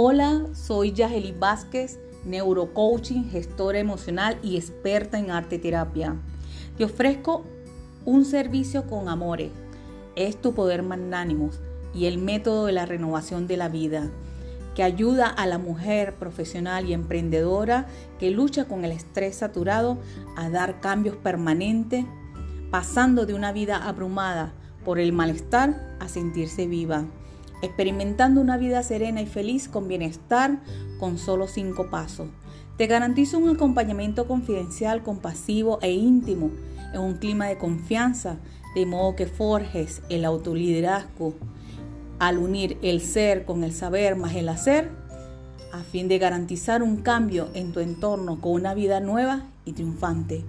Hola, soy Yaheli Vázquez, neurocoaching, gestora emocional y experta en arte terapia. Te ofrezco un servicio con amores. Es tu poder magnánimo y el método de la renovación de la vida que ayuda a la mujer profesional y emprendedora que lucha con el estrés saturado a dar cambios permanentes, pasando de una vida abrumada por el malestar a sentirse viva experimentando una vida serena y feliz con bienestar con solo cinco pasos. Te garantizo un acompañamiento confidencial, compasivo e íntimo en un clima de confianza, de modo que forjes el autoliderazgo al unir el ser con el saber más el hacer, a fin de garantizar un cambio en tu entorno con una vida nueva y triunfante.